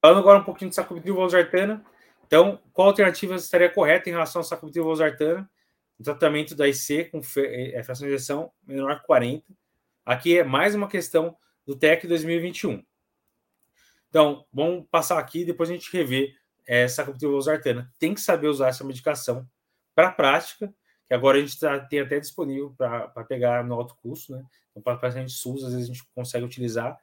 Falando agora um pouquinho de sacubitril valsartana. Então, qual alternativa estaria correta em relação ao sacubitril valsartana? O tratamento da IC com é, fração de injeção menor que 40. Aqui é mais uma questão do TEC 2021. Então, vamos passar aqui depois a gente rever essa sacubitril valsartana. Tem que saber usar essa medicação para a prática, que agora a gente tá, tem até disponível para pegar no alto custo, né? Então, para paciente SUS, às vezes a gente consegue utilizar,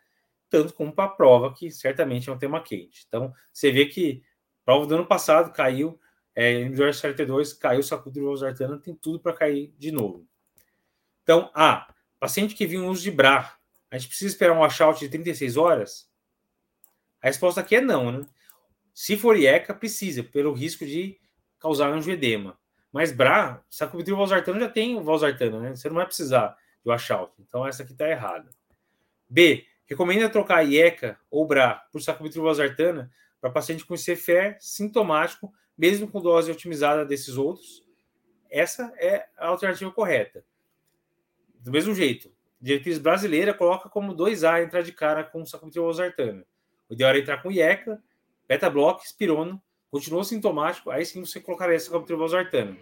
tanto como para a prova, que certamente é um tema quente. Então, você vê que prova do ano passado caiu, é, inibidor SRT2 caiu, sacudiu valsartana, tem tudo para cair de novo. Então, ah, paciente que viu um uso de BRA, a gente precisa esperar um washout de 36 horas? A resposta aqui é não, né? Se for IECA, precisa, pelo risco de causar angioedema. Mas BRA, sacubitril valsartano já tem o valsartano, né? Você não vai precisar de washout. Então essa aqui está errada. B, recomenda trocar IECA ou BRA por sacubitril valsartana para paciente com CFE sintomático, mesmo com dose otimizada desses outros. Essa é a alternativa correta. Do mesmo jeito, diretriz brasileira coloca como 2A entrar de cara com sacubitril valsartana. O ideal era entrar com IECA, beta-block, espirona, continuou sintomático, aí sim você colocaria sacubitril valsartana.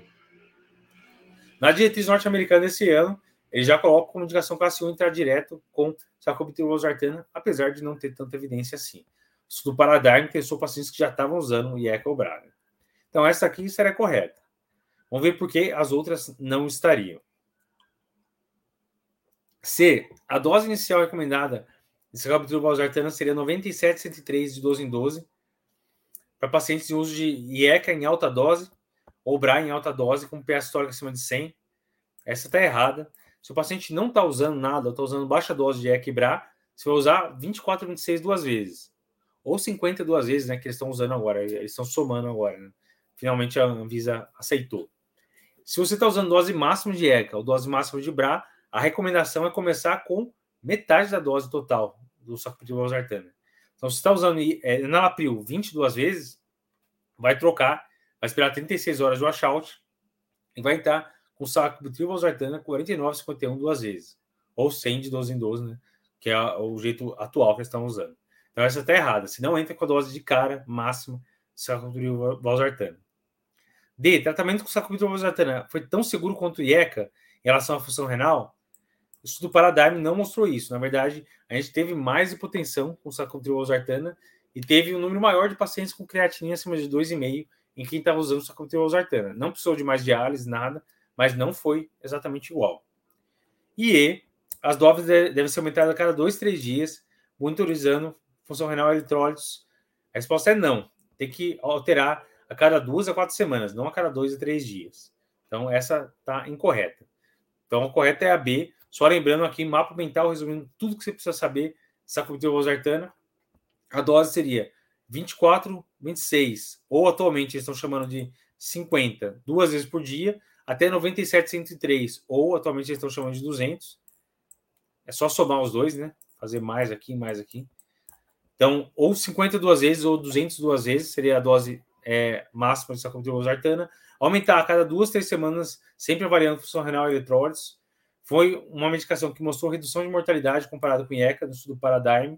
Na diretriz norte-americana desse ano, ele já coloca como indicação classe 1 entrar direto com sacubitril valsartana, apesar de não ter tanta evidência assim. O estudo Paradigm testou pacientes que já estavam usando ou Braga. Então, essa aqui seria correta. Vamos ver por que as outras não estariam. C. A dose inicial recomendada de sacubitril valsartana seria 97,103 de 12 em 12 para pacientes em uso de IECA em alta dose ou BRA em alta dose com pH histórico acima de 100. Essa está errada. Se o paciente não está usando nada, está usando baixa dose de e BRA, você vai usar 24 26 duas vezes. Ou 52 vezes, né, que eles estão usando agora. Eles estão somando agora. Né? Finalmente a Anvisa aceitou. Se você está usando dose máxima de ECA ou dose máxima de BRA, a recomendação é começar com metade da dose total do sacubitril valsartana. Então, se está usando é, enalapril 22 vezes, vai trocar, vai esperar 36 horas de washout e vai entrar com sacubitril valsartana 49,51 duas vezes. Ou 100 de 12 em 12, né? Que é o jeito atual que eles estão usando. Então, essa está errada. Se não entra com a dose de cara máxima de sacubitril valsartana. D. Tratamento com sacubitril valsartana foi tão seguro quanto o IECA em relação à função renal? O estudo Paradigm não mostrou isso. Na verdade, a gente teve mais hipotensão com sacubitril valsartana e teve um número maior de pacientes com creatinina acima de 2,5 em quem estava usando sacubitril valsartana. Não precisou de mais diálise, nada, mas não foi exatamente igual. E E, as doses devem ser aumentadas a cada dois, três dias, monitorizando função renal e eletrólitos. A resposta é não. Tem que alterar a cada duas a quatro semanas, não a cada dois a três dias. Então, essa está incorreta. Então, a correta é a B, só lembrando aqui, mapa mental, resumindo tudo que você precisa saber, sacubitril valsartana, a dose seria 24, 26, ou atualmente eles estão chamando de 50, duas vezes por dia, até 97, 103, ou atualmente eles estão chamando de 200. É só somar os dois, né? Fazer mais aqui, mais aqui. Então, ou 52 vezes ou 202 vezes seria a dose é, máxima de sacubitril valsartana. Aumentar a cada duas, três semanas, sempre avaliando função renal e eletrólitos. Foi uma medicação que mostrou redução de mortalidade comparado com IECA no estudo Paradigm.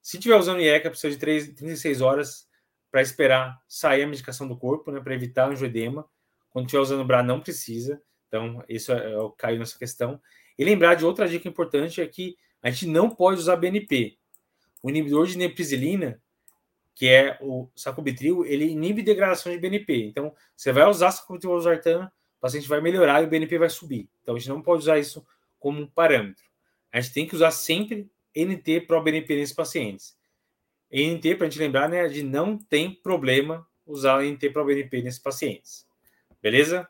Se tiver usando IECA, precisa de 3, 36 horas para esperar sair a medicação do corpo, né, para evitar angioedema. Quando estiver usando BRA, não precisa. Então, isso é, é, caiu nessa questão. E lembrar de outra dica importante é que a gente não pode usar BNP. O inibidor de neprisilina, que é o sacubitril, ele inibe degradação de BNP. Então, você vai usar sacubitril valsartana o paciente vai melhorar e o BNP vai subir. Então a gente não pode usar isso como um parâmetro. A gente tem que usar sempre NT para o BNP nesses pacientes. NT, para a gente lembrar, né, de não tem problema usar NT para o BNP nesses pacientes. Beleza?